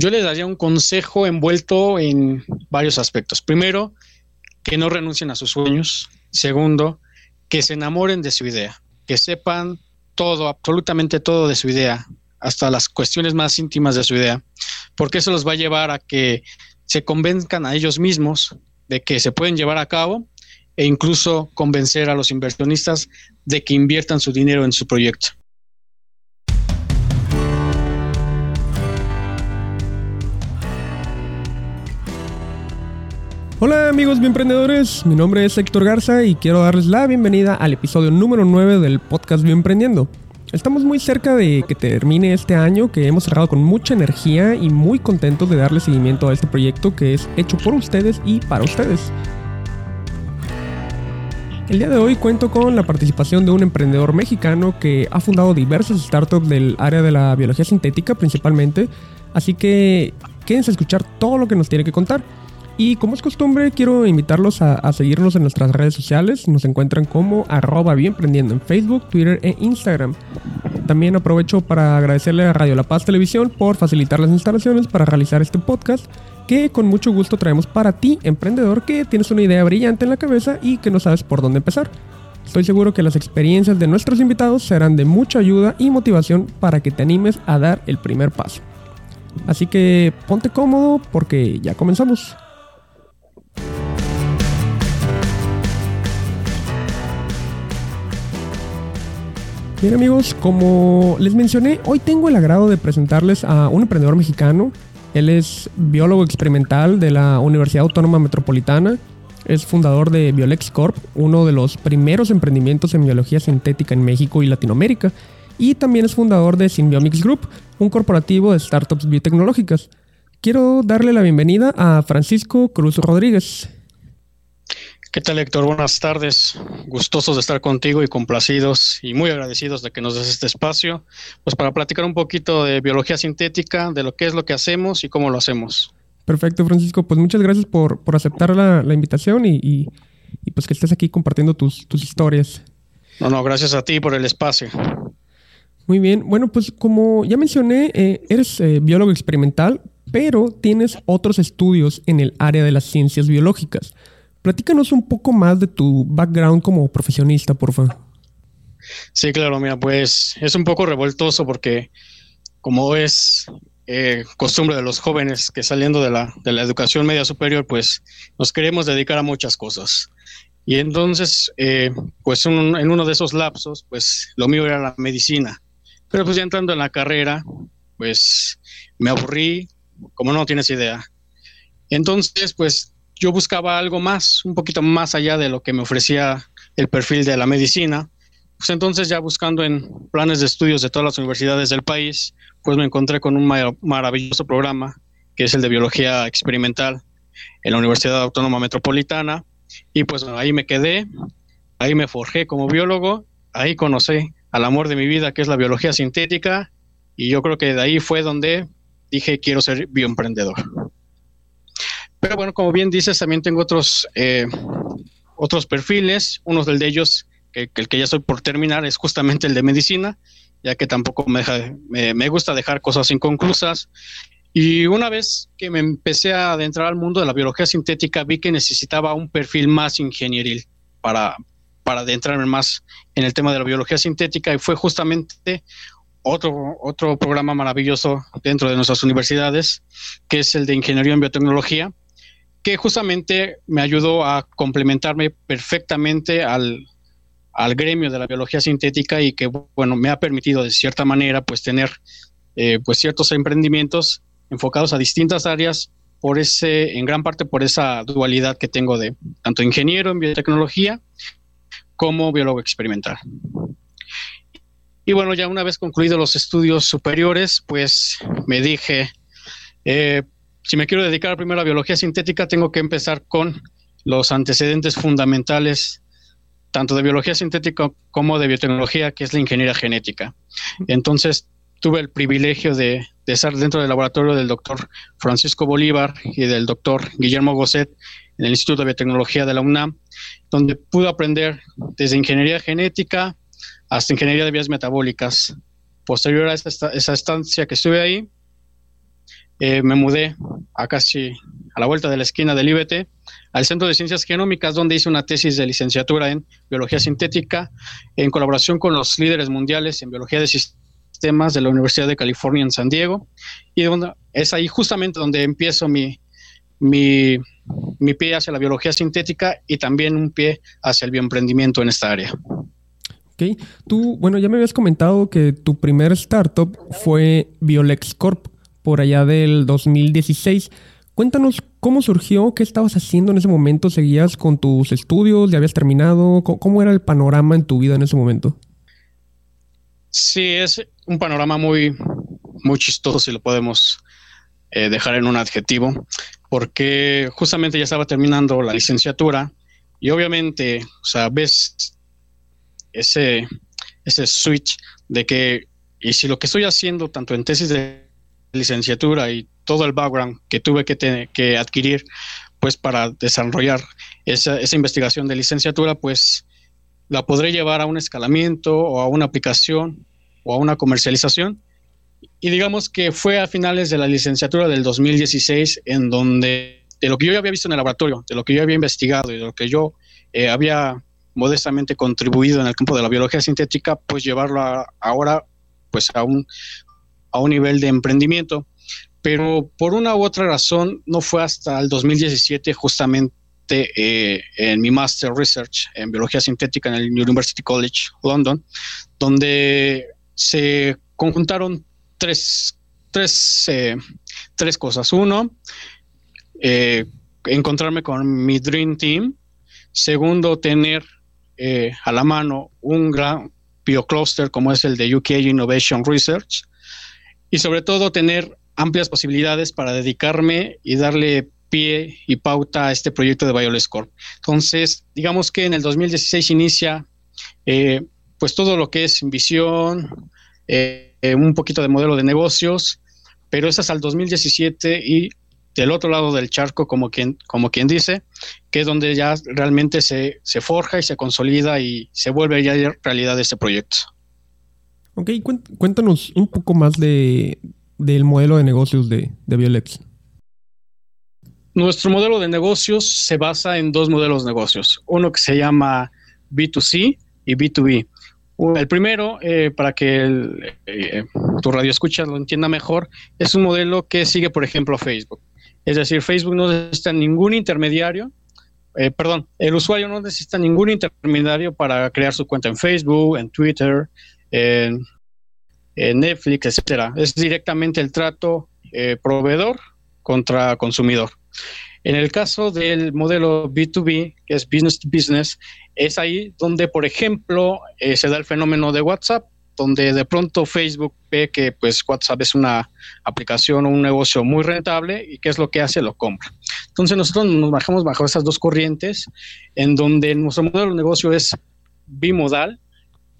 yo le daría un consejo envuelto en varios aspectos. Primero, que no renuncien a sus sueños. Segundo, que se enamoren de su idea, que sepan todo, absolutamente todo de su idea, hasta las cuestiones más íntimas de su idea, porque eso los va a llevar a que se convenzcan a ellos mismos de que se pueden llevar a cabo e incluso convencer a los inversionistas de que inviertan su dinero en su proyecto. Hola amigos emprendedores, mi nombre es Héctor Garza y quiero darles la bienvenida al episodio número 9 del podcast Emprendiendo. Estamos muy cerca de que termine este año que hemos cerrado con mucha energía y muy contentos de darle seguimiento a este proyecto que es hecho por ustedes y para ustedes. El día de hoy cuento con la participación de un emprendedor mexicano que ha fundado diversas startups del área de la biología sintética principalmente, así que quédense a escuchar todo lo que nos tiene que contar. Y como es costumbre, quiero invitarlos a, seguirnos en nuestras redes sociales. Nos encuentran como arroba bienprendiendo en Facebook, Twitter e Instagram. También aprovecho para agradecerle a Radio La Paz Televisión por facilitar las instalaciones para realizar este podcast que con mucho gusto traemos para ti, emprendedor, que tienes una idea brillante en la cabeza y que no sabes por dónde empezar. Estoy seguro que las experiencias de nuestros invitados serán de mucha ayuda y motivación para que te animes a dar el primer paso. Así que ponte cómodo porque ya comenzamos. Bien amigos, como les mencioné, hoy tengo el agrado de presentarles a un emprendedor mexicano. Él es biólogo experimental de la Universidad Autónoma Metropolitana. Es fundador de Biolex Corp, uno de los primeros emprendimientos en biología sintética en México y Latinoamérica. Y también es fundador de Symbiomics Group, un corporativo de startups biotecnológicas. Quiero darle la bienvenida a Francisco Cruz Rodríguez. ¿Qué tal, Héctor? Buenas tardes. Gustosos de estar contigo y complacidos y muy agradecidos de que nos des este espacio, pues para platicar un poquito de biología sintética, de lo que es lo que hacemos y cómo lo hacemos. Perfecto, Francisco. Pues muchas gracias por, aceptar la, invitación y, pues que estés aquí compartiendo tus, historias. No, no, gracias a ti por el espacio. Muy bien. Bueno, pues como ya mencioné, eh, eres eh, biólogo experimental, pero tienes otros estudios en el área de las ciencias biológicas. Platícanos un poco más de tu background como profesionista, por favor. Sí, claro, mira, pues es un poco revoltoso porque como es eh, costumbre de los jóvenes que saliendo de la, de la educación media superior, pues nos queremos dedicar a muchas cosas. Y entonces, eh, pues en uno de esos lapsos, pues lo mío era la medicina. Pero pues ya entrando en la carrera, pues me aburrí, como no tienes idea. Entonces, pues yo buscaba algo más, un poquito más allá de lo que me ofrecía el perfil de la medicina. Pues entonces ya buscando en planes de estudios de todas las universidades del país, pues me encontré con un maravilloso programa que es el de biología experimental en la Universidad Autónoma Metropolitana. Y pues ahí me quedé, ahí me forjé como biólogo, ahí conocí al amor de mi vida que es la biología sintética y yo creo que de ahí fue donde dije quiero ser bioemprendedor. Pero bueno, como bien dices, también tengo otros, eh, otros perfiles. Uno de ellos, que, el que ya estoy por terminar, es justamente el de medicina, ya que tampoco me, me, gusta dejar cosas inconclusas. Y una vez que me empecé a adentrar al mundo de la biología sintética, vi que necesitaba un perfil más ingenieril para, para adentrarme más en el tema de la biología sintética y fue justamente otro, otro programa maravilloso dentro de nuestras universidades, que es el de Ingeniería en Biotecnología, que justamente me ayudó a complementarme perfectamente al, gremio de la biología sintética y que, bueno, me ha permitido de cierta manera, pues, tener, eh, pues, ciertos emprendimientos enfocados a distintas áreas por ese, en gran parte por esa dualidad que tengo de tanto ingeniero en biotecnología como biólogo experimental. Y bueno, ya una vez concluidos los estudios superiores, pues me dije, eh, si me quiero dedicar primero a biología sintética, tengo que empezar con los antecedentes fundamentales, tanto de biología sintética como de biotecnología, que es la ingeniería genética. Entonces, tuve el privilegio de, estar dentro del laboratorio del doctor Francisco Bolívar y del doctor Guillermo Gosset en el Instituto de Biotecnología de la UNAM, donde pude aprender desde ingeniería genética hasta ingeniería de vías metabólicas. Posterior a esa estancia que estuve ahí, eh, me mudé a casi a la vuelta de la esquina del IBT, al Centro de Ciencias Genómicas, donde hice una tesis de licenciatura en biología sintética, en colaboración con los líderes mundiales en biología de sistemas de la Universidad de California en San Diego. Y es ahí justamente donde empiezo mi, mi, mi pie hacia la biología sintética y también un pie hacia el bioemprendimiento en esta área. Ok, tú, bueno, ya me habías comentado que tu primer startup fue Biolex Corp por allá del 2016. Cuéntanos cómo surgió, qué estabas haciendo en ese momento, seguías con tus estudios, ya habías terminado, cómo, era el panorama en tu vida en ese momento. Sí, es un panorama muy, muy chistoso, si lo podemos eh, dejar en un adjetivo, porque justamente ya estaba terminando la licenciatura y obviamente, o sea, ves ese, ese switch de que, y si lo que estoy haciendo, tanto en tesis de licenciatura y todo el background que tuve que, que adquirir pues para desarrollar esa, esa, investigación de licenciatura, pues la podré llevar a un escalamiento o a una aplicación o a una comercialización. Y digamos que fue a finales de la licenciatura del 2016 en donde de lo que yo había visto en el laboratorio, de lo que yo había investigado y de lo que yo eh, había modestamente contribuido en el campo de la biología sintética, pues llevarlo ahora pues a un, a un nivel de emprendimiento. Pero por una u otra razón no fue hasta el 2017 justamente eh, en mi Master Research en Biología Sintética en el University College London, donde se conjuntaron tres, tres, eh, tres cosas. Uno, eh, encontrarme con mi Dream Team. Segundo, tener a la mano un gran biocluster como es el de UK Innovation Research y sobre todo tener amplias posibilidades para dedicarme y darle pie y pauta a este proyecto de Violet. Entonces, digamos que en el 2016 inicia eh, pues todo lo que es visión, eh, un poquito de modelo de negocios, pero es hasta el 2017 y del otro lado del charco, como quien, como quien dice, que es donde ya realmente se, se forja y se consolida y se vuelve ya realidad este proyecto. Ok, cuéntanos un poco más de, del modelo de negocios de, de Biolex. Nuestro modelo de negocios se basa en dos modelos de negocios. Uno que se llama B2C y B2B. El primero, eh, para que eh, tu radio escucha lo entienda mejor, es un modelo que sigue, por ejemplo, Facebook. Es decir, Facebook no necesita ningún intermediario, eh, perdón, el usuario no necesita ningún intermediario para crear su cuenta en Facebook, en Twitter, en, Netflix, etcétera. Es directamente el trato eh, proveedor contra consumidor. En el caso del modelo B2B, que es business to business, es ahí donde, por ejemplo, eh, se da el fenómeno de WhatsApp, donde de pronto Facebook ve que pues WhatsApp es una aplicación o un negocio muy rentable y qué es lo que hace, lo compra. Entonces nosotros nos bajamos bajo esas dos corrientes, en donde nuestro modelo de negocio es bimodal,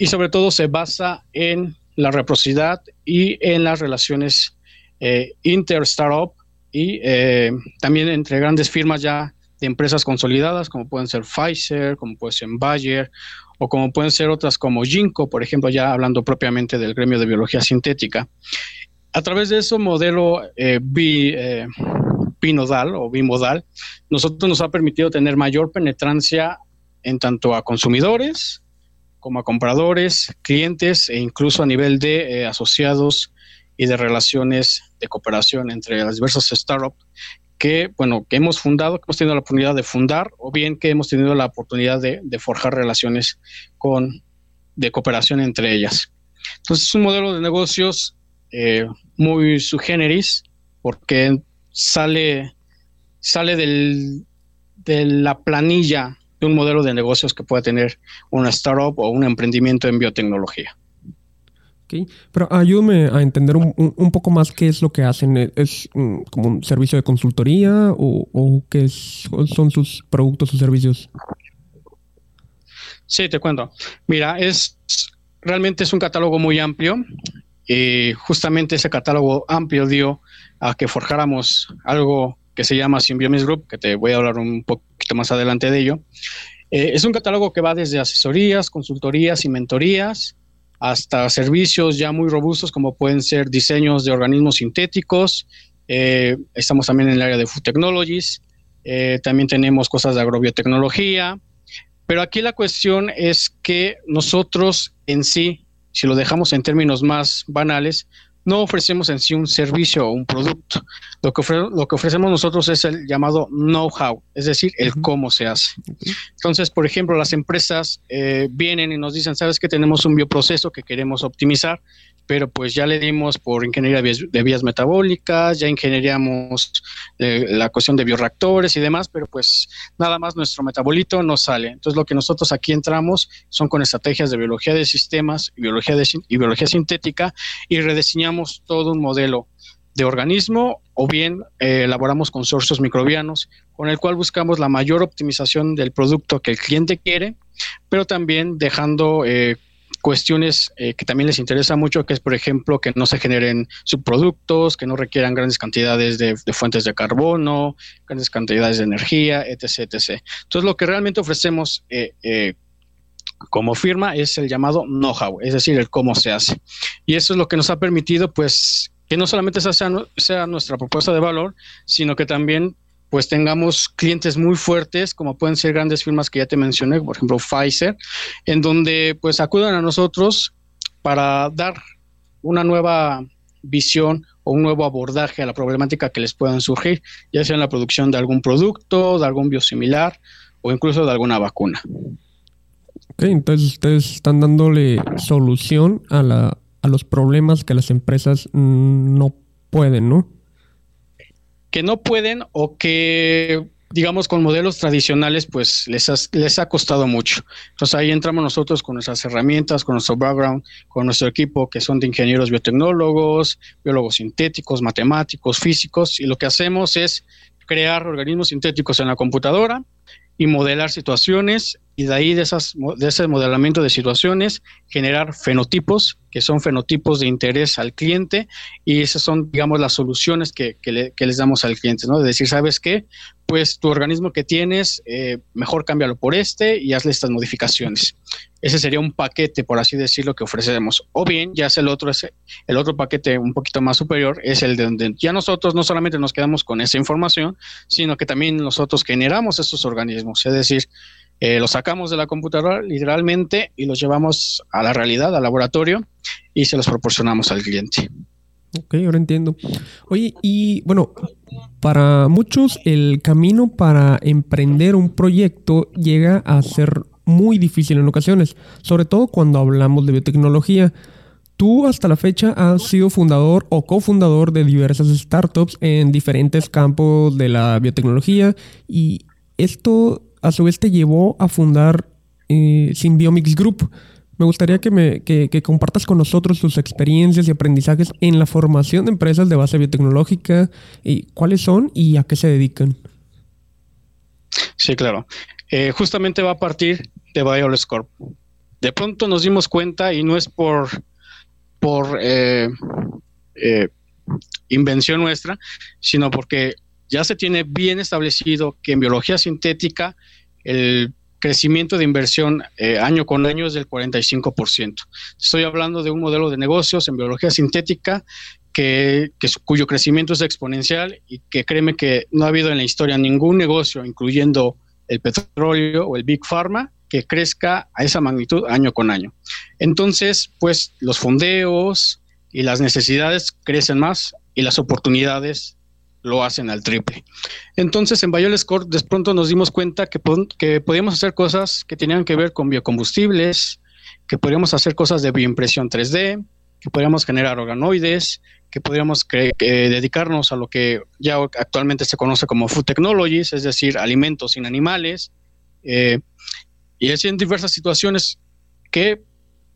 y sobre todo se basa en la reciprocidad y en las relaciones eh, inter-startup y eh, también entre grandes firmas ya de empresas consolidadas, como pueden ser Pfizer, como puede ser Bayer, o como pueden ser otras como Ginkgo, por ejemplo, ya hablando propiamente del gremio de biología sintética. A través de ese modelo eh, eh binodal o bimodal, nosotros nos ha permitido tener mayor penetrancia en tanto a consumidores, como a compradores, clientes e incluso a nivel de eh, asociados y de relaciones de cooperación entre las diversas startups que, bueno, que hemos fundado, que hemos tenido la oportunidad de fundar o bien que hemos tenido la oportunidad de, forjar relaciones con, de cooperación entre ellas. Entonces es un modelo de negocios eh, muy su generis porque sale, sale del, de la planilla de un modelo de negocios que pueda tener una startup o un emprendimiento en biotecnología. Okay. Pero ayúdame a entender un, poco más qué es lo que hacen. ¿Es como un servicio de consultoría o, qué son sus productos o servicios? Sí, te cuento. Mira, es realmente es un catálogo muy amplio y justamente ese catálogo amplio dio a que forjáramos algo que se llama Symbiomis Group, que te voy a hablar un poquito más adelante de ello. Eh, es un catálogo que va desde asesorías, consultorías y mentorías hasta servicios ya muy robustos como pueden ser diseños de organismos sintéticos, eh, estamos también en el área de Food Technologies, eh, también tenemos cosas de agrobiotecnología, pero aquí la cuestión es que nosotros en sí, si lo dejamos en términos más banales, no ofrecemos en sí un servicio o un producto. Lo que, lo que ofrecemos nosotros es el llamado know-how, es decir, el cómo se hace. Entonces, por ejemplo, las empresas eh, vienen y nos dicen, sabes que tenemos un bioproceso que queremos optimizar, pero pues ya le dimos por ingeniería de vías, metabólicas, ya ingenieriamos eh, la cuestión de bioreactores y demás, pero pues nada más nuestro metabolito no sale. Entonces lo que nosotros aquí entramos son con estrategias de biología de sistemas biología, de, y biología sintética y rediseñamos todo un modelo de organismo o bien eh, elaboramos consorcios microbianos con el cual buscamos la mayor optimización del producto que el cliente quiere, pero también dejando eh, cuestiones eh, que también les interesa mucho, que es, por ejemplo, que no se generen subproductos, que no requieran grandes cantidades de, fuentes de carbono, grandes cantidades de energía, etc. etc. Entonces, lo que realmente ofrecemos eh, eh, como firma es el llamado know-how, es decir, el cómo se hace. Y eso es lo que nos ha permitido, pues, que no solamente sea nuestra propuesta de valor, sino que también pues tengamos clientes muy fuertes, como pueden ser grandes firmas que ya te mencioné, por ejemplo Pfizer, en donde pues acudan a nosotros para dar una nueva visión o un nuevo abordaje a la problemática que les puedan surgir, ya sea en la producción de algún producto, de algún biosimilar o incluso de alguna vacuna. Ok, entonces ustedes están dándole solución a, la, a los problemas que las empresas no pueden, ¿no? Que no pueden o que digamos, con modelos tradicionales, pues les, les ha costado mucho. Entonces ahí entramos nosotros con nuestras herramientas, con nuestro background, con nuestro equipo, que son de ingenieros biotecnólogos, biólogos sintéticos, matemáticos, físicos, y lo que hacemos es crear organismos sintéticos en la computadora y modelar situaciones y de ahí de, esas, de ese modelamiento de situaciones generar fenotipos, que son fenotipos de interés al cliente y esas son, digamos, las soluciones que, les damos al cliente, ¿no? De decir, ¿sabes qué? Pues tu organismo que tienes, eh, mejor cámbialo por este y hazle estas modificaciones. Ese sería un paquete, por así decirlo, que ofrecemos. O bien, ya es el otro, el otro paquete un poquito más superior, es el de donde ya nosotros no solamente nos quedamos con esa información, sino que también nosotros generamos esos organismos. Es decir, eh, los sacamos de la computadora literalmente y los llevamos a la realidad, al laboratorio y se los proporcionamos al cliente. Ok, ahora entiendo. Oye, y bueno, para muchos el camino para emprender un proyecto llega a ser muy difícil en ocasiones, sobre todo cuando hablamos de biotecnología. Tú hasta la fecha has sido fundador o cofundador de diversas startups en diferentes campos de la biotecnología y esto a su vez te llevó a fundar eh, Symbiomics Group. Me gustaría que, me, compartas con nosotros tus experiencias y aprendizajes en la formación de empresas de base biotecnológica, y cuáles son y a qué se dedican. Sí, claro. Eh, justamente va a partir de Bioles Corp. De pronto nos dimos cuenta, y no es por, por eh, invención nuestra, sino porque ya se tiene bien establecido que en biología sintética el crecimiento de inversión eh, año con año es del 45%. Estoy hablando de un modelo de negocios en biología sintética que, cuyo crecimiento es exponencial y que créeme que no ha habido en la historia ningún negocio, incluyendo el petróleo o el Big Pharma, que crezca a esa magnitud año con año. Entonces, pues los fondeos y las necesidades crecen más y las oportunidades lo hacen al triple. Entonces, en Bayoles Corp, de pronto nos dimos cuenta que, que podíamos hacer cosas que tenían que ver con biocombustibles, que podríamos hacer cosas de bioimpresión 3D, que podríamos generar organoides, que podríamos dedicarnos a lo que ya actualmente se conoce como food technologies, es decir, alimentos sin animales, eh, y así en diversas situaciones que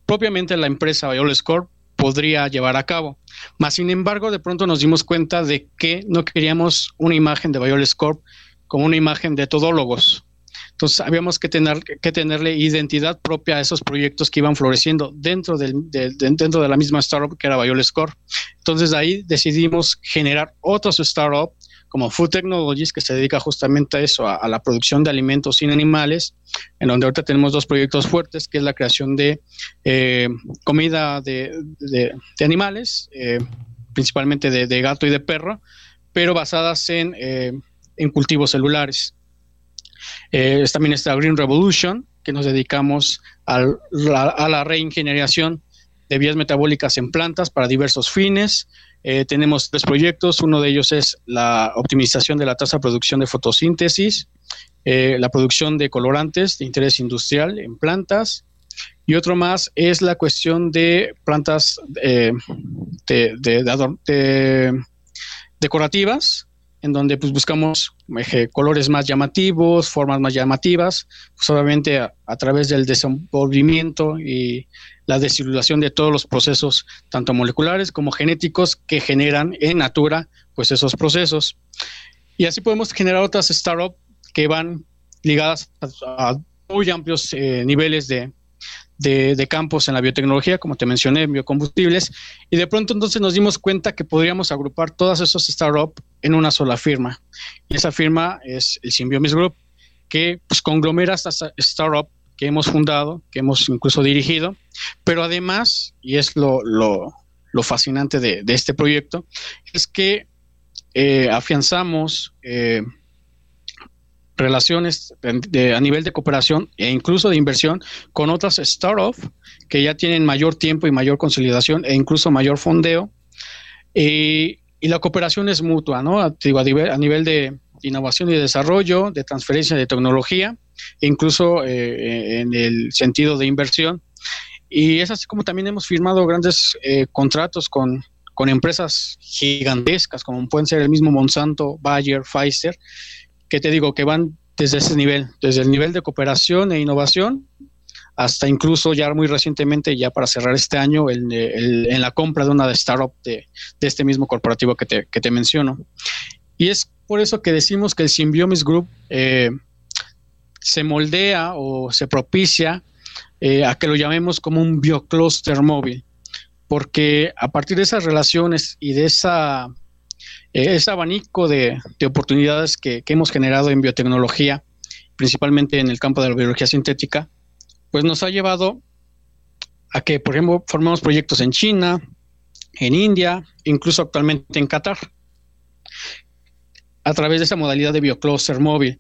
propiamente la empresa Bayoles Corp podría llevar a cabo. Más sin embargo, de pronto nos dimos cuenta de que no queríamos una imagen de Violet Corp como una imagen de todólogos. Entonces, habíamos que, tener, que tenerle identidad propia a esos proyectos que iban floreciendo dentro, del, dentro de la misma startup que era Violet Corp. Entonces, ahí decidimos generar otros startup como Food Technologies, que se dedica justamente a eso, a, la producción de alimentos sin animales, en donde ahorita tenemos dos proyectos fuertes, que es la creación de eh, comida de, animales, eh, principalmente de, gato y de perro, pero basadas en, en cultivos celulares. también está Green Revolution, que nos dedicamos a la reingeneración de vías metabólicas en plantas para diversos fines. Eh, tenemos tres proyectos, uno de ellos es la optimización de la tasa de producción de fotosíntesis, eh, la producción de colorantes de interés industrial en plantas, y otro más es la cuestión de plantas eh, decorativas, en donde pues, buscamos colores más llamativos, formas más llamativas, pues obviamente a, través del desenvolvimiento y la desilulación de todos los procesos, tanto moleculares como genéticos, que generan en natura pues esos procesos. Y así podemos generar otras startups que van ligadas a, muy amplios eh, niveles de, de, campos en la biotecnología, como te mencioné, biocombustibles, y de pronto entonces nos dimos cuenta que podríamos agrupar todas esas startups en una sola firma. Y esa firma es el Symbiomis Group, que pues, conglomera estas startups que hemos fundado, que hemos incluso dirigido, pero además, y es lo, fascinante de, este proyecto, es que eh, afianzamos eh, relaciones a nivel de cooperación e incluso de inversión con otras startups que ya tienen mayor tiempo y mayor consolidación e incluso mayor fondeo. y la cooperación es mutua, ¿no? a, nivel, a nivel de innovación y desarrollo, de transferencia de tecnología, incluso eh, en el sentido de inversión. Y es así como también hemos firmado grandes eh, contratos con, con empresas gigantescas, como pueden ser el mismo Monsanto, Bayer, Pfizer, que te digo que van desde ese nivel, desde el nivel de cooperación e innovación hasta incluso ya muy recientemente, ya para cerrar este año, en la compra de una startup de, de este mismo corporativo que te, que te, menciono. Y es por eso que decimos que el Symbiomis Group eh, se moldea o se propicia eh, a que lo llamemos como un biocluster móvil, porque a partir de esas relaciones y de esa ese abanico de, oportunidades que, hemos generado en biotecnología, principalmente en el campo de la biología sintética, pues nos ha llevado a que, por ejemplo, formemos proyectos en China, en India, incluso actualmente en Qatar, a través de esa modalidad de biocluster móvil.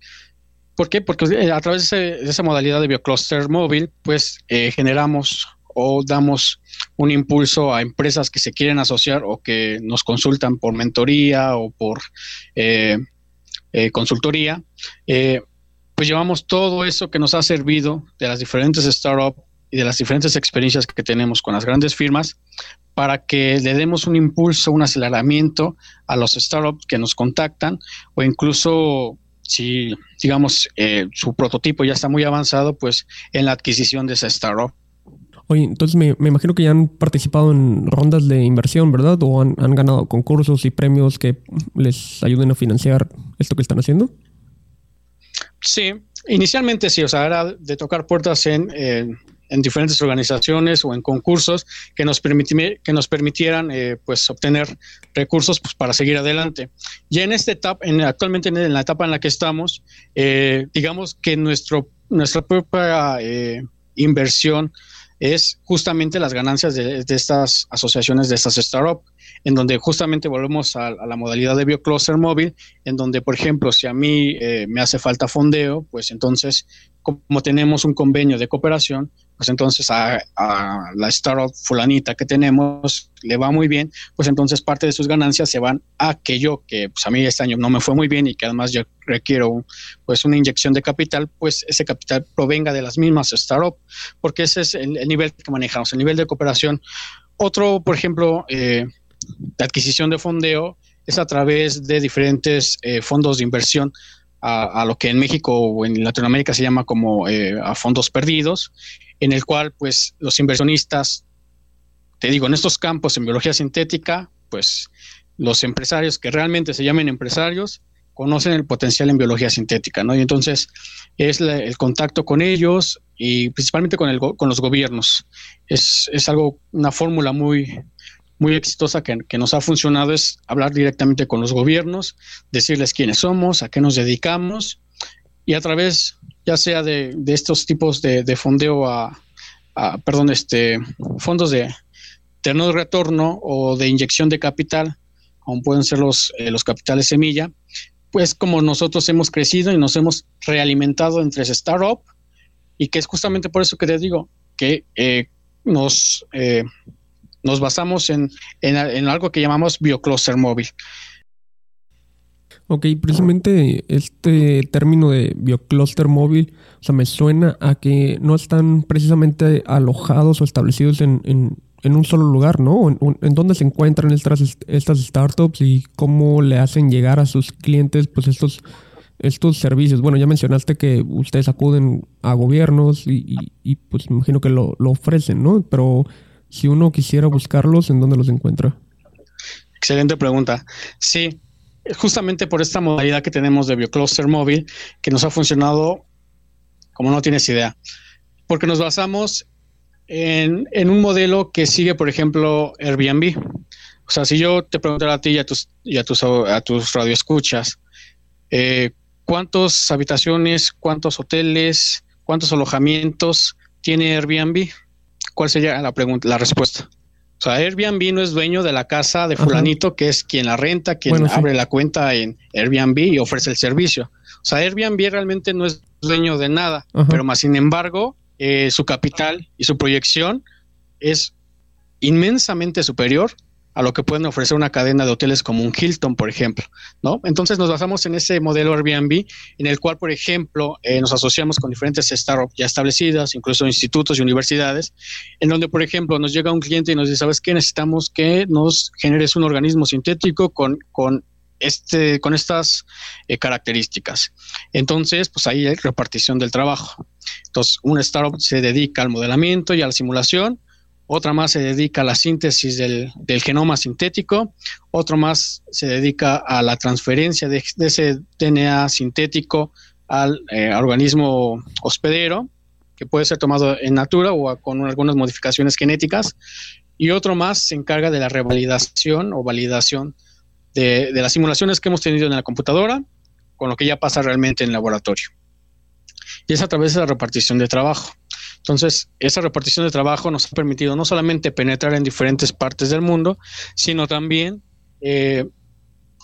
¿Por qué? Porque eh, a través de, esa modalidad de biocluster móvil, pues eh, generamos o damos un impulso a empresas que se quieren asociar o que nos consultan por mentoría o por eh, eh, consultoría, eh, pues llevamos todo eso que nos ha servido de las diferentes startups y de las diferentes experiencias que tenemos con las grandes firmas para que le demos un impulso, un aceleramiento a los startups que nos contactan o incluso si digamos su prototipo ya está muy avanzado, pues en la adquisición de esa startup. Oye, entonces me, imagino que ya han participado en rondas de inversión, ¿verdad? ¿O han, ganado concursos y premios que les ayuden a financiar esto que están haciendo? Sí, inicialmente sí, o sea, era de tocar puertas en, en diferentes organizaciones o en concursos que nos, que nos permitieran eh, pues obtener recursos pues, para seguir adelante. Y en esta etapa, en, actualmente en la etapa en la que estamos, eh, digamos que nuestro, nuestra propia eh, inversión es justamente las ganancias de, estas asociaciones, de estas startups, en donde justamente volvemos a, la modalidad de biocluster móvil, en donde, por ejemplo, si a mí eh, me hace falta fondeo, pues entonces, como tenemos un convenio de cooperación, pues entonces a, la startup fulanita que tenemos le va muy bien, pues entonces parte de sus ganancias se van a aquello que pues a mí este año no me fue muy bien y que además yo requiero pues una inyección de capital, pues ese capital provenga de las mismas startups, porque ese es el, nivel que manejamos, el nivel de cooperación. Otro, por ejemplo, eh, de adquisición de fondeo es a través de diferentes eh, fondos de inversión a, lo que en México o en Latinoamérica se llama como eh, a fondos perdidos, en el cual pues los inversionistas, te digo, en estos campos en biología sintética, pues los empresarios que realmente se llamen empresarios conocen el potencial en biología sintética, ¿no? Y entonces es el contacto con ellos y principalmente con, el, con los gobiernos. Es, es algo, una fórmula muy, muy exitosa que, nos ha funcionado es hablar directamente con los gobiernos, decirles quiénes somos, a qué nos dedicamos y a través ya sea de, estos tipos de, fondeo a, perdón, este, fondos de, de no retorno o de inyección de capital, como pueden ser los, eh, los capitales semilla, pues como nosotros hemos crecido y nos hemos realimentado entre startup y que es justamente por eso que te digo que eh, nos, eh, nos basamos en, en, algo que llamamos biocluster móvil. Ok, precisamente este término de biocluster móvil, o sea, me suena a que no están precisamente alojados o establecidos en, en, un solo lugar, ¿no? En, en, dónde se encuentran estas, estas startups y cómo le hacen llegar a sus clientes, pues estos estos servicios? Bueno, ya mencionaste que ustedes acuden a gobiernos y, pues imagino que lo, lo, ofrecen, ¿no? Pero si uno quisiera buscarlos, ¿en dónde los encuentra? Excelente pregunta. Sí, justamente por esta modalidad que tenemos de BioCluster móvil, que nos ha funcionado como no tienes idea, porque nos basamos en, en un modelo que sigue, por ejemplo, Airbnb. O sea, si yo te preguntara a ti y a tus, y a tus, radioescuchas, eh, ¿cuántas habitaciones, cuántos hoteles, cuántos alojamientos tiene Airbnb? ¿Cuál sería la pregunta, la respuesta? O sea, Airbnb no es dueño de la casa de fulanito, que es quien la renta, quien abre la cuenta en Airbnb y ofrece el servicio. O sea, Airbnb realmente no es dueño de nada, pero más sin embargo, eh, su capital y su proyección es inmensamente superior a lo que pueden ofrecer una cadena de hoteles como un Hilton, por ejemplo, ¿no? Entonces nos basamos en ese modelo Airbnb, en el cual, por ejemplo, eh, nos asociamos con diferentes startups ya establecidas, incluso institutos y universidades, en donde, por ejemplo, nos llega un cliente y nos dice, ¿sabes qué? Necesitamos que nos generes un organismo sintético con, con este, con estas eh, características. Entonces, pues ahí hay repartición del trabajo. Entonces, un startup se dedica al modelamiento y a la simulación, otra más se dedica a la síntesis del, genoma sintético, otro más se dedica a la transferencia de, ese DNA sintético al eh, organismo hospedero, que puede ser tomado en natura o con algunas modificaciones genéticas, y otro más se encarga de la revalidación o validación de, de las simulaciones que hemos tenido en la computadora con lo que ya pasa realmente en el laboratorio. Y es a través de la repartición de trabajo. Entonces, esa repartición de trabajo nos ha permitido no solamente penetrar en diferentes partes del mundo, sino también eh,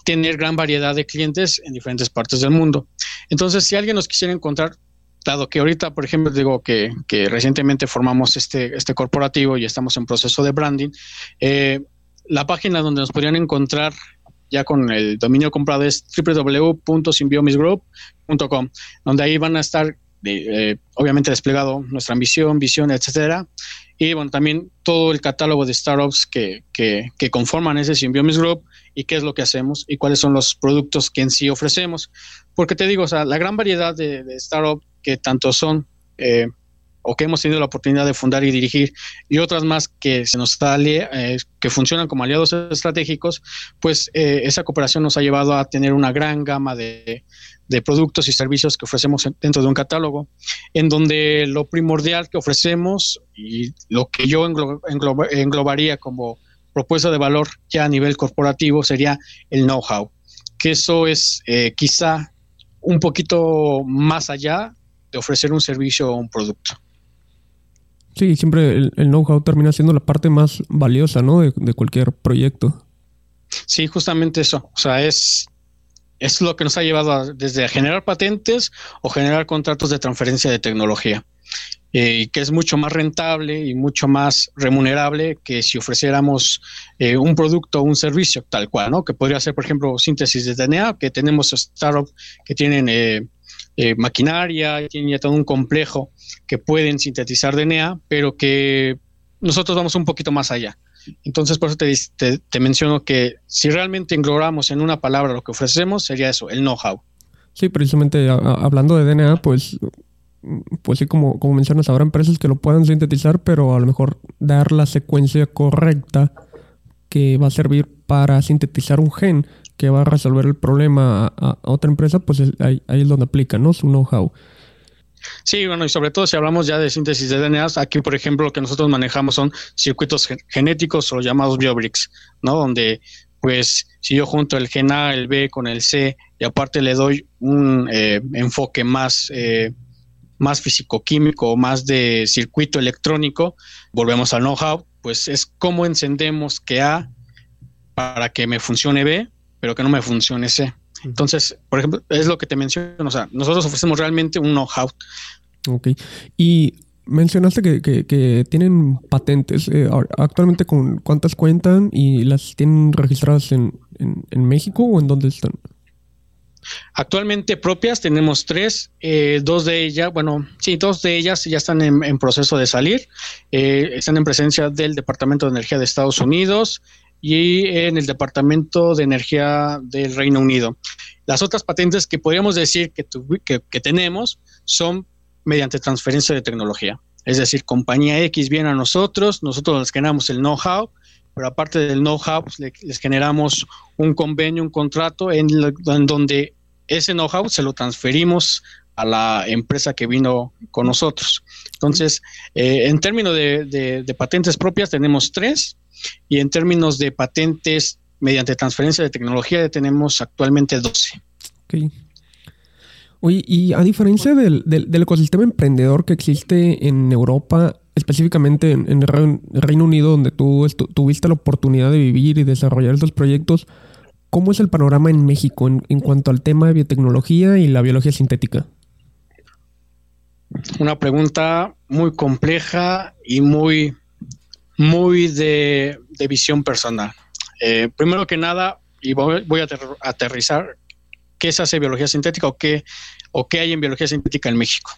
tener gran variedad de clientes en diferentes partes del mundo. Entonces, si alguien nos quisiera encontrar, dado que ahorita, por ejemplo, digo que, recientemente formamos este, este corporativo y estamos en proceso de branding, eh, la página donde nos podrían encontrar ya con el dominio comprado es www.symbiomisgroup.com, donde ahí van a estar eh, obviamente desplegado nuestra ambición, visión, etcétera. Y bueno, también todo el catálogo de startups que, que, conforman ese Symbiomis Group y qué es lo que hacemos y cuáles son los productos que en sí ofrecemos. Porque te digo, o sea, la gran variedad de, startups que tanto son eh, o que hemos tenido la oportunidad de fundar y dirigir y otras más que se nos sale, eh, que funcionan como aliados estratégicos, pues esa cooperación nos ha llevado a tener una gran gama de, de productos y servicios que ofrecemos dentro de un catálogo, en donde lo primordial que ofrecemos y lo que yo englobaría como propuesta de valor ya a nivel corporativo sería el know-how, que eso es eh, quizá un poquito más allá de ofrecer un servicio o un producto. Sí, siempre el, know-how termina siendo la parte más valiosa, ¿no? De, de, cualquier proyecto. Sí, justamente eso. O sea, es es lo que nos ha llevado desde a generar patentes o generar contratos de transferencia de tecnología. Eh, que es mucho más rentable y mucho más remunerable que si ofreciéramos eh, un producto o un servicio tal cual, ¿no? Que podría ser, por ejemplo, síntesis de DNA, que tenemos startups que tienen eh, maquinaria, tienen ya todo un complejo que pueden sintetizar DNA, pero que nosotros vamos un poquito más allá. Entonces, por eso te, menciono que si realmente englobamos en una palabra lo que ofrecemos, sería eso, el know-how. Sí, precisamente hablando de DNA, pues, pues sí, como, como mencionas, habrá empresas que lo puedan sintetizar, pero a lo mejor dar la secuencia correcta que va a servir para sintetizar un gen que va a resolver el problema a, otra empresa, pues ahí, es donde aplica, ¿no? Su know-how. Sí, bueno, y sobre todo si hablamos ya de síntesis de DNA, aquí por ejemplo lo que nosotros manejamos son circuitos genéticos o llamados biobricks, ¿no? Donde pues si yo junto el gen A, el B con el C y aparte le doy un eh, enfoque más, eh, más físico-químico, más de circuito electrónico, volvemos al know-how, pues es cómo encendemos que A para que me funcione B, pero que no me funcione C. Entonces, por ejemplo, es lo que te menciono, o sea, nosotros ofrecemos realmente un know-how. Ok. Y mencionaste que, tienen patentes. Eh, actualmente, ¿con cuántas cuentan y las tienen registradas en, México o en dónde están? Actualmente propias tenemos tres, eh, dos de ellas, bueno, sí, dos de ellas ya están en, proceso de salir, eh, están en presencia del Departamento de Energía de Estados Unidos y en el Departamento de Energía del Reino Unido. Las otras patentes que podríamos decir que, que, tenemos son mediante transferencia de tecnología. Es decir, compañía X viene a nosotros, nosotros les generamos el know-how, pero aparte del know-how, pues, les generamos un convenio, un contrato en, donde ese know-how se lo transferimos a la empresa que vino con nosotros. Entonces, eh, en términos de patentes propias tenemos tres, y en términos de patentes mediante transferencia de tecnología tenemos actualmente 12. Ok. Oye, y a diferencia del, ecosistema emprendedor que existe en Europa, específicamente en, el Reino Unido, donde tú tuviste la oportunidad de vivir y desarrollar estos proyectos, ¿cómo es el panorama en México en, en cuanto al tema de biotecnología y la biología sintética? Una pregunta muy compleja y muy muy de, visión personal. Eh, primero que nada, y voy, a aterrizar, ¿qué se hace biología sintética o qué, o qué hay en biología sintética en México?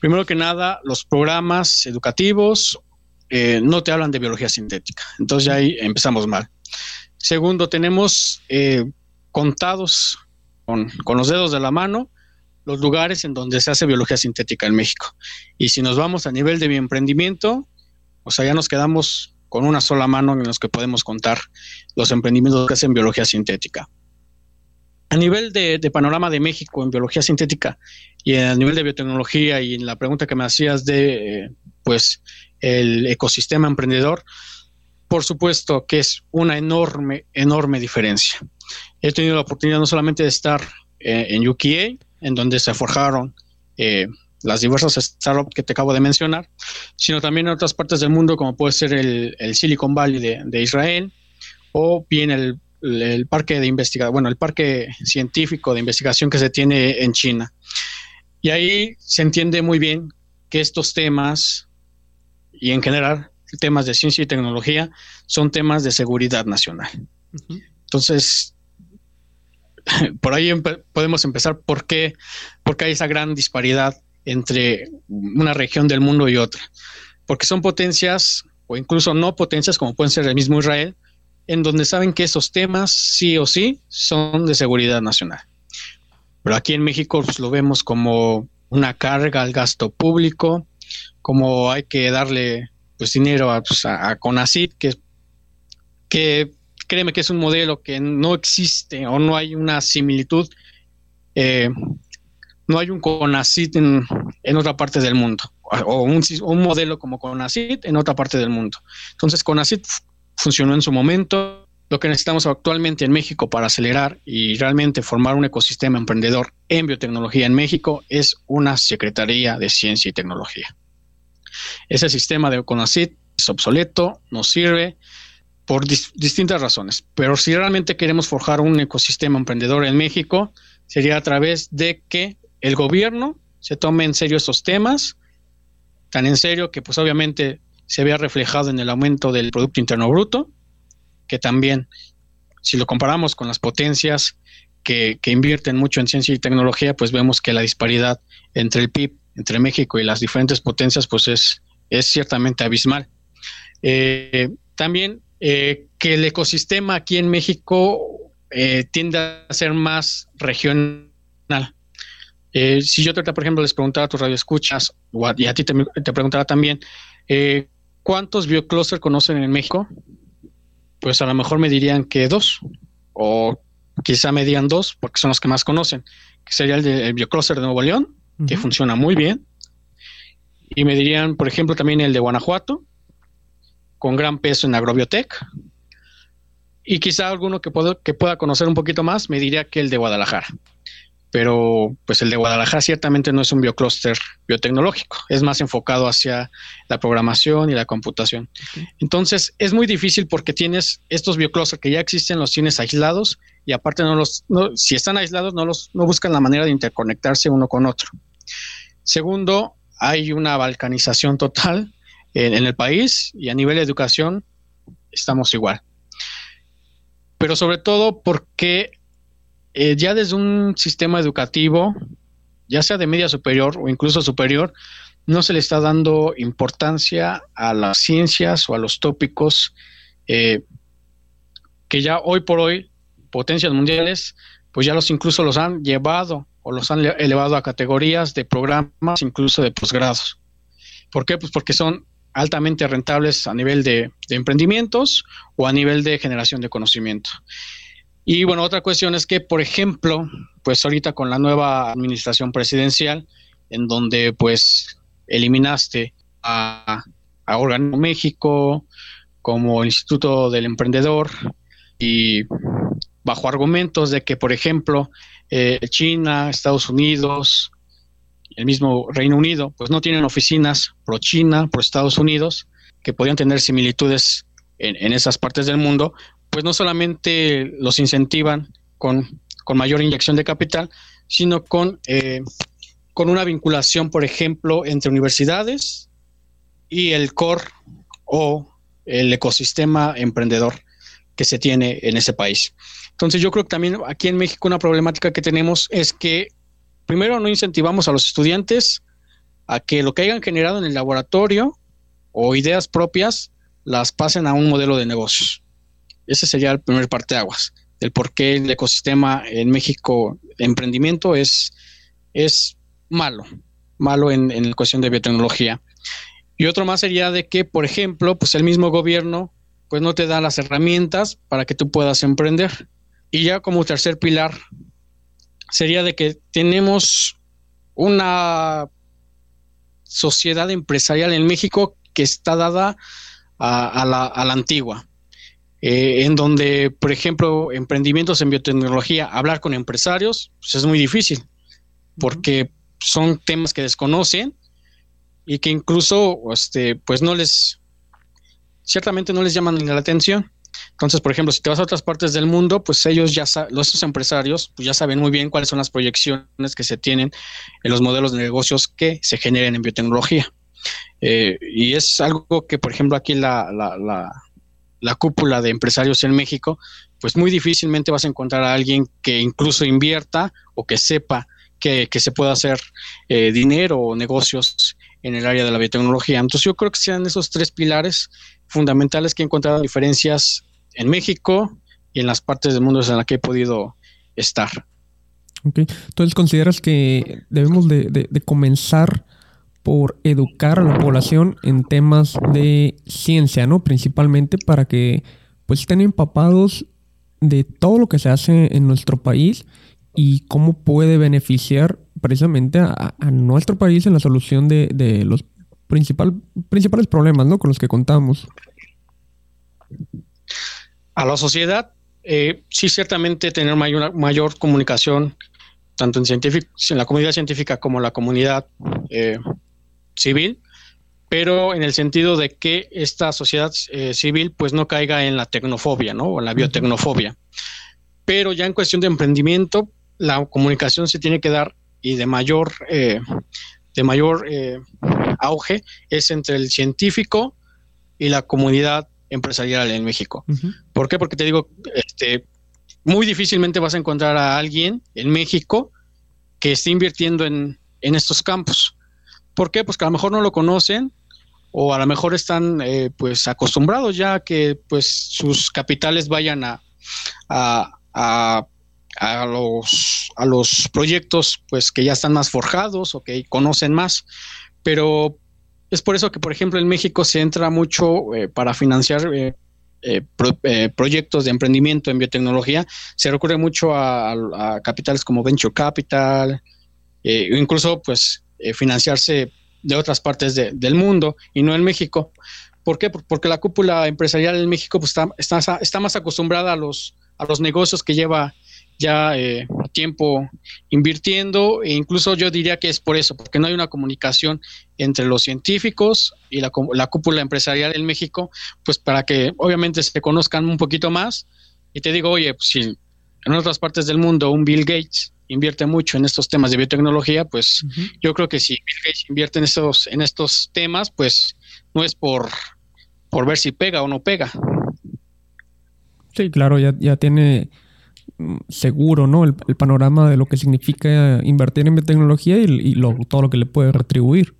Primero que nada, los programas educativos eh, no te hablan de biología sintética. Entonces ya ahí empezamos mal. Segundo, tenemos eh, contados con, con, los dedos de la mano los lugares en donde se hace biología sintética en México. Y si nos vamos a nivel de mi emprendimiento, o sea, ya nos quedamos con una sola mano en los que podemos contar los emprendimientos que hacen biología sintética. A nivel de, panorama de México en biología sintética y a nivel de biotecnología y en la pregunta que me hacías de, pues, el ecosistema emprendedor, por supuesto que es una enorme, enorme diferencia. He tenido la oportunidad no solamente de estar eh, en UKA, en donde se forjaron eh, las diversas startups que te acabo de mencionar, sino también en otras partes del mundo, como puede ser el, Silicon Valley de, Israel, o bien el, parque de investigación, bueno, el parque científico de investigación que se tiene en China. Y ahí se entiende muy bien que estos temas, y en general temas de ciencia y tecnología, son temas de seguridad nacional. Entonces, por ahí podemos empezar por qué, porque hay esa gran disparidad entre una región del mundo y otra, porque son potencias o incluso no potencias como pueden ser el mismo Israel, en donde saben que esos temas sí o sí son de seguridad nacional. Pero aquí en México pues, lo vemos como una carga al gasto público, como hay que darle pues dinero a, pues, CONACID, que, que créeme que es un modelo que no existe o no hay una similitud eh, no hay un CONACIT en, otra parte del mundo, o un, un, modelo como CONACIT en otra parte del mundo. Entonces, CONACIT funcionó en su momento. Lo que necesitamos actualmente en México para acelerar y realmente formar un ecosistema emprendedor en biotecnología en México es una Secretaría de Ciencia y Tecnología. Ese sistema de CONACIT es obsoleto, no sirve por distintas razones, pero si realmente queremos forjar un ecosistema emprendedor en México, sería a través de que el gobierno se tome en serio estos temas, tan en serio que pues obviamente se vea reflejado en el aumento del Producto Interno Bruto, que también, si lo comparamos con las potencias que, invierten mucho en ciencia y tecnología, pues vemos que la disparidad entre el PIB, entre México y las diferentes potencias, pues es, es ciertamente abismal. Eh, también eh, que el ecosistema aquí en México eh, tiende a ser más regional. Eh, si yo, por ejemplo, les preguntara a tus radioescuchas, o y a ti te, te preguntara también, eh, ¿cuántos biocluster conocen en México? Pues a lo mejor me dirían que dos, o quizá me digan dos, porque son los que más conocen, que sería el, de, biocluster de Nuevo León, que funciona muy bien, y me dirían, por ejemplo, también el de Guanajuato, con gran peso en agrobiotech, y quizá alguno que, puedo, que pueda conocer un poquito más me diría que el de Guadalajara. pero pues el de Guadalajara ciertamente no es un bioclúster biotecnológico, es más enfocado hacia la programación y la computación. Entonces es muy difícil porque tienes estos bioclústeres que ya existen, los tienes aislados y aparte no los, si están aislados no los, no buscan la manera de interconectarse uno con otro. Segundo, hay una balcanización total en, el país y a nivel de educación estamos igual. Pero sobre todo porque eh, ya desde un sistema educativo, ya sea de media superior o incluso superior, no se le está dando importancia a las ciencias o a los tópicos eh, que ya hoy por hoy, potencias mundiales, pues ya los incluso los han llevado o los han elevado a categorías de programas, incluso de posgrados. ¿Por qué? Pues porque son altamente rentables a nivel de emprendimientos o a nivel de generación de conocimiento. Y bueno, otra cuestión es que, por ejemplo, pues ahorita con la nueva administración presidencial, en donde pues eliminaste a, a México como Instituto del Emprendedor y bajo argumentos de que, por ejemplo, eh, China, Estados Unidos, el mismo Reino Unido, pues no tienen oficinas pro China, pro Estados Unidos, que podían tener similitudes en, esas partes del mundo, pues no solamente los incentivan con, mayor inyección de capital, sino con, eh, con una vinculación, por ejemplo, entre universidades y el core o el ecosistema emprendedor que se tiene en ese país. Entonces yo creo que también aquí en México una problemática que tenemos es que primero no incentivamos a los estudiantes a que lo que hayan generado en el laboratorio o ideas propias las pasen a un modelo de negocios. Ese sería el primer parteaguas, del por qué el ecosistema en México emprendimiento es, es malo, malo en, en la cuestión de biotecnología. Y otro más sería de que, por ejemplo, pues el mismo gobierno pues no te da las herramientas para que tú puedas emprender. Y ya como tercer pilar sería de que tenemos una sociedad empresarial en México que está dada a, la, a la, antigua. Eh, en donde, por ejemplo, emprendimientos en biotecnología, hablar con empresarios, pues es muy difícil, porque son temas que desconocen y que incluso, este, pues no les, ciertamente no les llaman la atención. Entonces, por ejemplo, si te vas a otras partes del mundo, pues ellos ya los empresarios pues ya saben muy bien cuáles son las proyecciones que se tienen en los modelos de negocios que se generen en biotecnología. Eh, y es algo que, por ejemplo, aquí la, la la cúpula de empresarios en México, pues muy difícilmente vas a encontrar a alguien que incluso invierta o que sepa que, se pueda hacer eh, dinero o negocios en el área de la biotecnología. Entonces yo creo que sean esos tres pilares fundamentales que he encontrado diferencias en México y en las partes del mundo en las que he podido estar. Okay. Entonces consideras que debemos de comenzar por educar a la población en temas de ciencia, ¿no? Principalmente para que pues estén empapados de todo lo que se hace en nuestro país y cómo puede beneficiar precisamente a, nuestro país en la solución de, los principal, principales problemas ¿no? con los que contamos. A la sociedad, eh, sí, ciertamente tener mayor, mayor comunicación, tanto en, en la comunidad científica como en la comunidad eh, civil, pero en el sentido de que esta sociedad eh, civil pues no caiga en la tecnofobia, ¿no? O en la biotecnofobia. Pero ya en cuestión de emprendimiento, la comunicación se tiene que dar y de mayor, eh, de mayor eh, auge es entre el científico y la comunidad empresarial en México. ¿Por qué? Porque te digo, este, muy difícilmente vas a encontrar a alguien en México que esté invirtiendo en, en estos campos. ¿Por qué? Pues que a lo mejor no lo conocen o a lo mejor están eh, pues acostumbrados ya a que pues sus capitales vayan a, a, los, a los proyectos pues que ya están más forjados o que conocen más. Pero es por eso que, por ejemplo, en México se entra mucho eh, para financiar eh, proyectos de emprendimiento en biotecnología. Se recurre mucho a, capitales como Venture Capital, incluso pues eh, financiarse de otras partes del mundo y no en México. ¿Por qué? Porque la cúpula empresarial en México pues, está, está, está, más acostumbrada a los, a los negocios que lleva ya eh, tiempo invirtiendo e incluso yo diría que es por eso, porque no hay una comunicación entre los científicos y la, cúpula empresarial en México, pues para que obviamente se conozcan un poquito más. Y te digo, oye, pues si en otras partes del mundo un Bill Gates invierte mucho en estos temas de biotecnología, pues yo creo que si Bill Gates invierte en estos, en estos temas, pues no es por, por ver si pega o no pega. Sí, claro, ya, ya tiene seguro, ¿no? El, panorama de lo que significa invertir en biotecnología y, todo lo que le puede retribuir.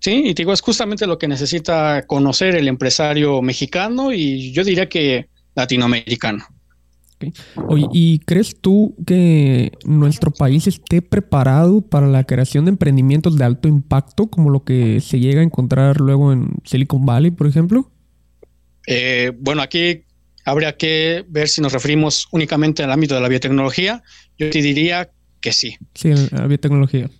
Sí, y digo, es justamente lo que necesita conocer el empresario mexicano y yo diría que latinoamericano. Oye, ¿y crees tú que nuestro país esté preparado para la creación de emprendimientos de alto impacto, como lo que se llega a encontrar luego en Silicon Valley, por ejemplo? Eh, bueno, aquí habría que ver si nos referimos únicamente al ámbito de la biotecnología. Yo te diría que sí. Sí, la biotecnología.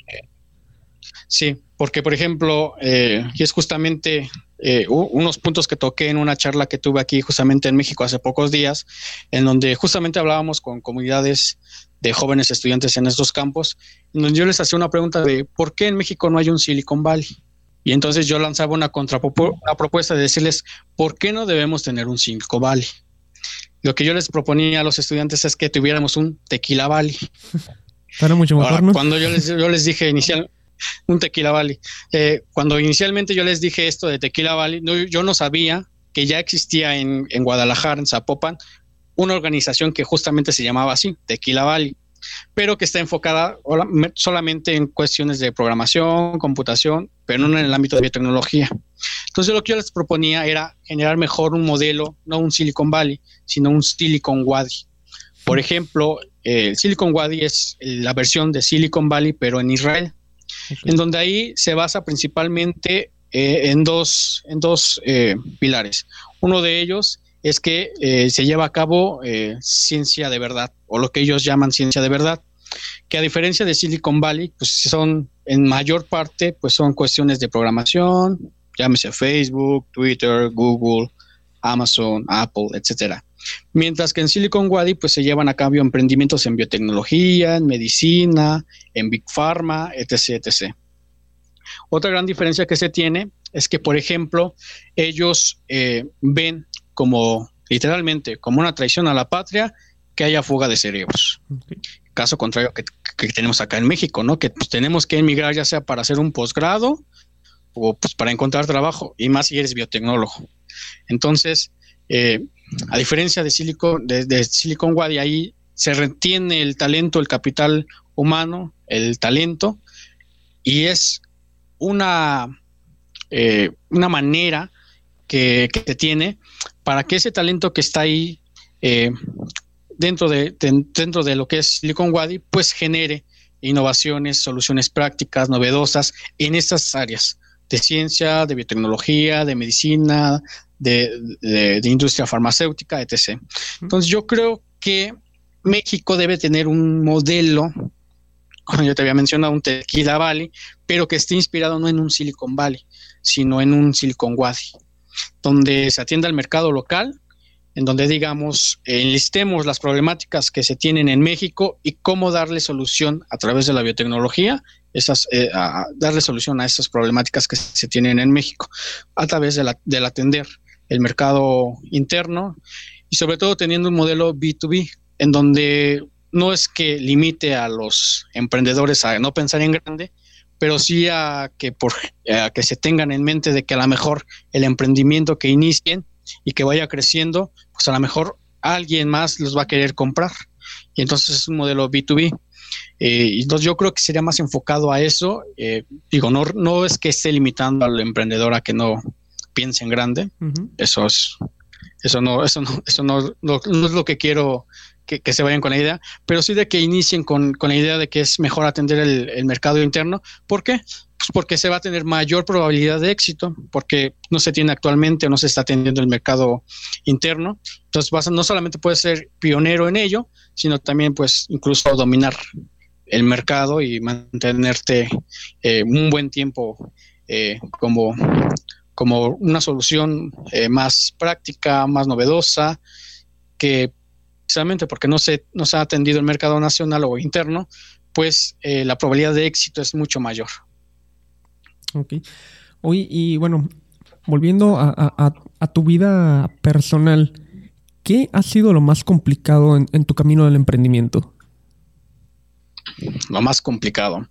sí, porque por ejemplo, eh, y es justamente eh, unos puntos que toqué en una charla que tuve aquí justamente en México hace pocos días, en donde justamente hablábamos con comunidades de jóvenes estudiantes en estos campos, en donde yo les hacía una pregunta de por qué en México no hay un Silicon Valley. Y entonces yo lanzaba una, una propuesta de decirles, ¿por qué no debemos tener un Silicon Valley? Lo que yo les proponía a los estudiantes es que tuviéramos un tequila valley. Para mucho mejor, Cuando yo les, yo les dije inicial, un tequila valley, eh, cuando inicialmente yo les dije esto de tequila valley, yo no sabía que ya existía en, en Guadalajara, en Zapopan, una organización que justamente se llamaba así, Tequila Valley pero que está enfocada solamente en cuestiones de programación, computación, pero no en el ámbito de biotecnología. Entonces lo que yo les proponía era generar mejor un modelo, no un Silicon Valley, sino un Silicon Wadi. Por ejemplo, el Silicon Wadi es la versión de Silicon Valley, pero en Israel, en donde ahí se basa principalmente eh, en dos, en dos eh, pilares. Uno de ellos es que eh, se lleva a cabo eh, ciencia de verdad, o lo que ellos llaman ciencia de verdad, que a diferencia de Silicon Valley, pues son en mayor parte, pues son cuestiones de programación, llámese Facebook, Twitter, Google, Amazon, Apple, etcétera. Mientras que en Silicon Valley, pues se llevan a cabo emprendimientos en biotecnología, en medicina, en Big Pharma, etc., etc. Otra gran diferencia que se tiene es que, por ejemplo, ellos eh, ven como literalmente como una traición a la patria que haya fuga de cerebros. Caso contrario que, tenemos acá en México, ¿no? Que pues, tenemos que emigrar ya sea para hacer un posgrado o pues para encontrar trabajo, y más si eres biotecnólogo. Entonces, eh, a diferencia de Silicon, de, Silicon Valley, ahí se retiene el talento, el capital humano, el talento, y es una, eh, una manera que, que, tiene para que ese talento que está ahí eh, dentro, de, dentro de lo que es Silicon Valley, pues genere innovaciones, soluciones prácticas, novedosas en estas áreas de ciencia, de biotecnología, de medicina, de, industria farmacéutica, etc. Entonces yo creo que México debe tener un modelo, como yo te había mencionado, un Tequila Valley, pero que esté inspirado no en un Silicon Valley, sino en un Silicon Valley donde se atienda al mercado local, en donde digamos enlistemos las problemáticas que se tienen en México y cómo darle solución a través de la biotecnología, esas, eh, darle solución a esas problemáticas que se tienen en México a través de del atender el mercado interno y sobre todo teniendo un modelo B2B en donde no es que limite a los emprendedores a no pensar en grande, pero sí a que, por, que se tengan en mente de que a lo mejor el emprendimiento que inicien y que vaya creciendo, pues a lo mejor alguien más los va a querer comprar. Y entonces es un modelo B2B. Eh, entonces yo creo que sería más enfocado a eso. Eh, digo, no, no es que esté limitando al emprendedor a que no piense en grande. Eso es, eso no, eso no, eso no, no, es lo que quiero que, se vayan con la idea, pero sí de que inicien con, la idea de que es mejor atender el, mercado interno. ¿Por qué? Pues porque se va a tener mayor probabilidad de éxito, porque no se tiene actualmente o no se está atendiendo el mercado interno. Entonces, no solamente puedes ser pionero en ello, sino también, pues, incluso dominar el mercado y mantenerte eh, un buen tiempo eh, como, como una solución eh, más práctica, más novedosa, que precisamente porque no se, no se ha atendido el mercado nacional o interno, pues eh, la probabilidad de éxito es mucho mayor. Ok. Oye, y bueno, volviendo a, tu vida personal, ¿qué ha sido lo más complicado en, tu camino del emprendimiento? Lo más complicado.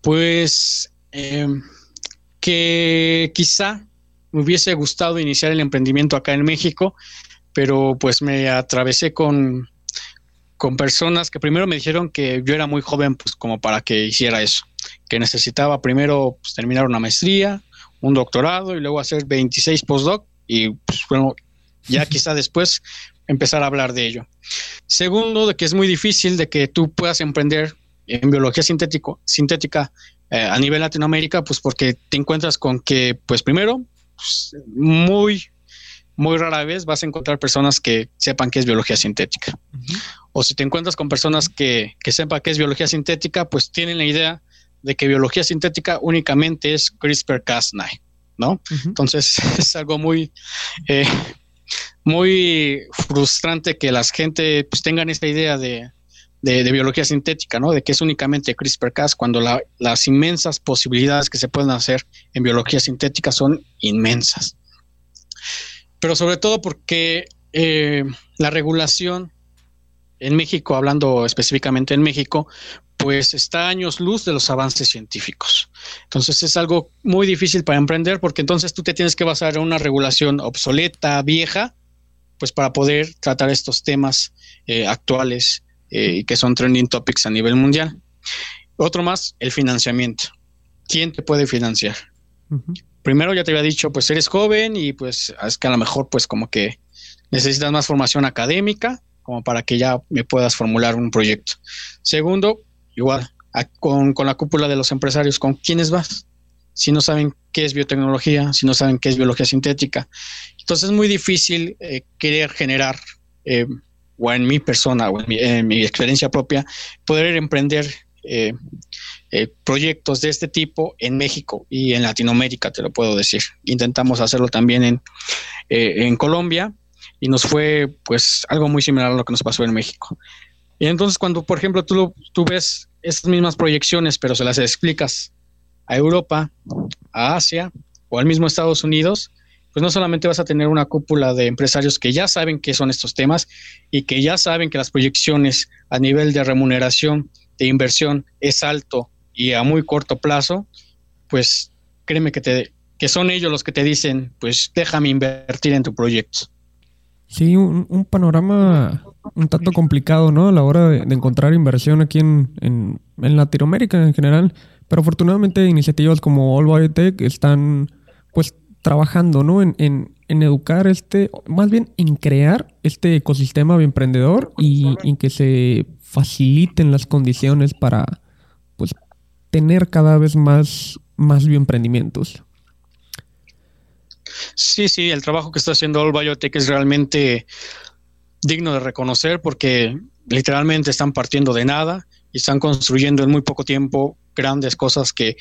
Pues eh, que quizá me hubiese gustado iniciar el emprendimiento acá en México, pero pues me atravesé con, con personas que primero me dijeron que yo era muy joven, pues como para que hiciera eso, que necesitaba primero pues, terminar una maestría, un doctorado y luego hacer 26 postdoc y pues bueno, ya quizá después empezar a hablar de ello. Segundo, de que es muy difícil de que tú puedas emprender en biología sintético, sintética eh, a nivel Latinoamérica, pues porque te encuentras con que, pues primero, pues, muy, muy rara vez vas a encontrar personas que sepan qué es biología sintética. O si te encuentras con personas que, que sepan qué es biología sintética, pues tienen la idea de que biología sintética únicamente es CRISPR-Cas9, ¿no? Entonces es algo muy, eh, muy frustrante que la gente pues, tengan esta idea de, de, biología sintética, ¿no? De que es únicamente CRISPR-Cas, cuando las inmensas posibilidades que se pueden hacer en biología sintética son inmensas. Pero sobre todo porque eh, la regulación en México, hablando específicamente en México, pues está años luz de los avances científicos. Entonces es algo muy difícil para emprender porque entonces tú te tienes que basar en una regulación obsoleta, vieja, pues para poder tratar estos temas eh, actuales eh, que son trending topics a nivel mundial. Otro más, el financiamiento. ¿Quién te puede financiar? Primero ya te había dicho, pues eres joven y pues es que a lo mejor pues como que necesitas más formación académica como para que ya me puedas formular un proyecto. Segundo, igual, con, la cúpula de los empresarios, ¿con quiénes vas? Si no saben qué es biotecnología, si no saben qué es biología sintética. Entonces es muy difícil eh, querer generar eh, o en mi persona o en mi, experiencia propia, poder emprender eh, eh, proyectos de este tipo en México y en Latinoamérica, te lo puedo decir. Intentamos hacerlo también en, eh, en Colombia y nos fue pues algo muy similar a lo que nos pasó en México. Y entonces cuando, por ejemplo, tú, tú ves esas mismas proyecciones, pero se las explicas a Europa, a Asia o al mismo Estados Unidos, pues no solamente vas a tener una cúpula de empresarios que ya saben qué son estos temas y que ya saben que las proyecciones a nivel de remuneración de inversión es alto y a muy corto plazo, pues créeme que te que son ellos los que te dicen, pues déjame invertir en tu proyecto. Sí, un, panorama un tanto complicado, ¿no? A la hora de, encontrar inversión aquí en, en, Latinoamérica en general. Pero afortunadamente iniciativas como All Biotech están pues trabajando, ¿no? En, en, en, educar este, más bien en crear este ecosistema emprendedor y en que se faciliten las condiciones para, tener cada vez más, más bioemprendimientos. Sí, sí, el trabajo que está haciendo All Biotech es realmente digno de reconocer porque literalmente están partiendo de nada y están construyendo en muy poco tiempo grandes cosas que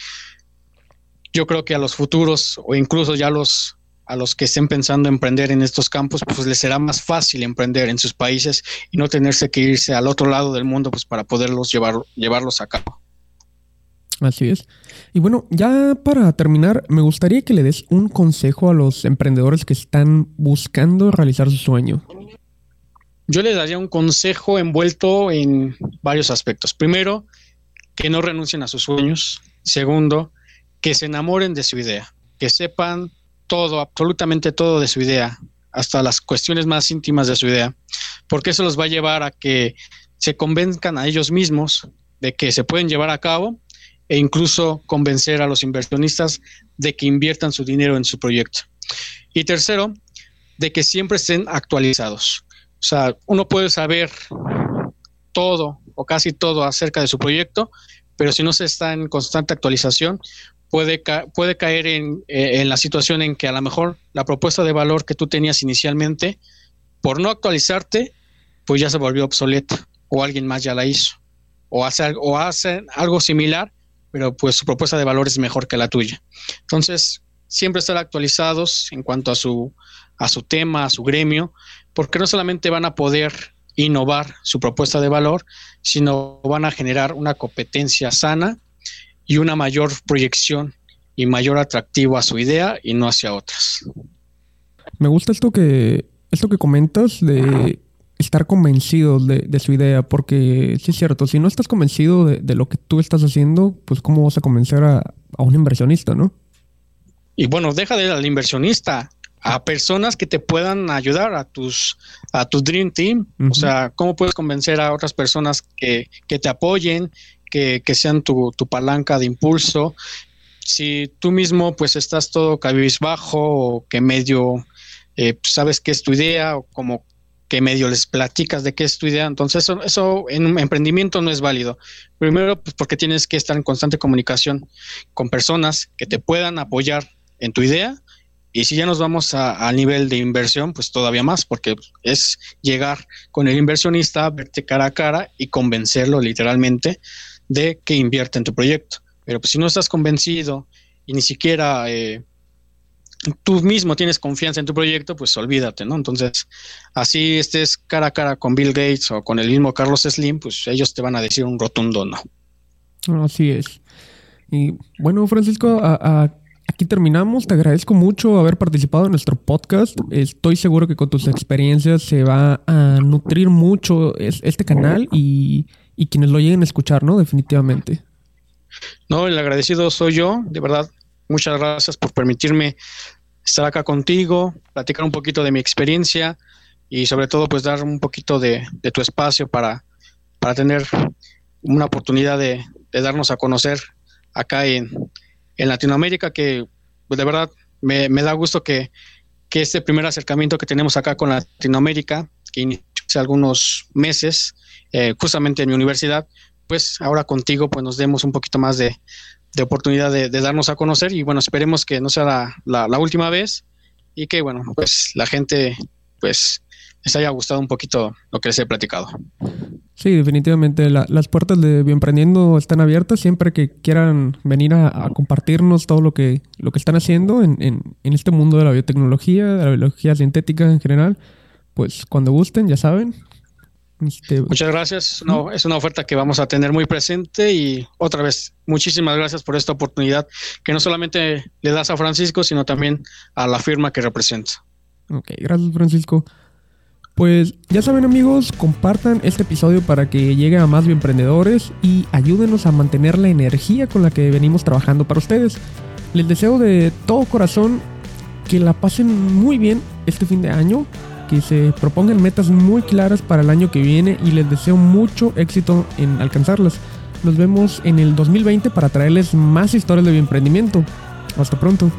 yo creo que a los futuros o incluso ya los a los que estén pensando emprender en estos campos, pues les será más fácil emprender en sus países y no tenerse que irse al otro lado del mundo pues para poderlos llevar, llevarlos a cabo. Así es. Y bueno, ya para terminar, me gustaría que le des un consejo a los emprendedores que están buscando realizar su sueño. Yo les daría un consejo envuelto en varios aspectos. Primero, que no renuncien a sus sueños. Segundo, que se enamoren de su idea, que sepan todo, absolutamente todo de su idea, hasta las cuestiones más íntimas de su idea, porque eso los va a llevar a que se convenzcan a ellos mismos de que se pueden llevar a cabo e incluso convencer a los inversionistas de que inviertan su dinero en su proyecto. Y tercero, de que siempre estén actualizados. O sea, uno puede saber todo o casi todo acerca de su proyecto, pero si no se está en constante actualización, puede, puede caer en, eh, en, la situación en que a lo mejor la propuesta de valor que tú tenías inicialmente, por no actualizarte, pues ya se volvió obsoleta o alguien más ya la hizo. O hace, o hace algo similar, pero pues su propuesta de valor es mejor que la tuya. Entonces, siempre estar actualizados en cuanto a su, a su tema, a su gremio, porque no solamente van a poder innovar su propuesta de valor, sino van a generar una competencia sana y una mayor proyección y mayor atractivo a su idea y no hacia otras. Me gusta esto que, esto que comentas de estar convencido de, su idea, porque sí es cierto, si no estás convencido de, lo que tú estás haciendo, pues cómo vas a convencer a, un inversionista, ¿no? Y bueno, deja de al inversionista, a personas que te puedan ayudar a tus a tu dream team, o sea, cómo puedes convencer a otras personas que, que te apoyen, que, que sean tu, tu, palanca de impulso. Si tú mismo pues estás todo cabizbajo o que medio eh, pues, sabes qué es tu idea o como que medio les platicas de qué es tu idea. Entonces, eso, eso en un emprendimiento no es válido. Primero, pues porque tienes que estar en constante comunicación con personas que te puedan apoyar en tu idea. Y si ya nos vamos a, nivel de inversión, pues todavía más, porque es llegar con el inversionista, verte cara a cara y convencerlo literalmente de que invierte en tu proyecto. Pero pues si no estás convencido y ni siquiera eh, tú mismo tienes confianza en tu proyecto, pues olvídate, ¿no? Entonces, así estés cara a cara con Bill Gates o con el mismo Carlos Slim, pues ellos te van a decir un rotundo no. Así es. Y bueno, Francisco, aquí terminamos. Te agradezco mucho haber participado en nuestro podcast. Estoy seguro que con tus experiencias se va a nutrir mucho este canal y, y quienes lo lleguen a escuchar, ¿no? Definitivamente. No, el agradecido soy yo, de verdad muchas gracias por permitirme estar acá contigo, platicar un poquito de mi experiencia y sobre todo pues dar un poquito de, tu espacio para, para tener una oportunidad de, darnos a conocer acá en, Latinoamérica, que pues, de verdad me, da gusto que, este primer acercamiento que tenemos acá con Latinoamérica, que inició hace algunos meses, eh, justamente en mi universidad, pues ahora contigo pues nos demos un poquito más de, de oportunidad de, darnos a conocer y bueno, esperemos que no sea la, última vez y que bueno, pues la gente pues les haya gustado un poquito lo que les he platicado. Sí, definitivamente las puertas de Bienprendiendo están abiertas siempre que quieran venir a, compartirnos todo lo que, lo que están haciendo en, en, en este mundo de la biotecnología, de la biología sintética en general. Pues cuando gusten, ya saben, Muchas gracias. No, es una oferta que vamos a tener muy presente y otra vez, muchísimas gracias por esta oportunidad que no solamente le das a Francisco, sino también a la firma que representa. Ok, gracias Francisco. Pues ya saben amigos, compartan este episodio para que llegue a más emprendedores y ayúdenos a mantener la energía con la que venimos trabajando para ustedes. Les deseo de todo corazón que la pasen muy bien este fin de año que se propongan metas muy claras para el año que viene y les deseo mucho éxito en alcanzarlas. Nos vemos en el 2020 para traerles más historias de emprendimiento. Hasta pronto.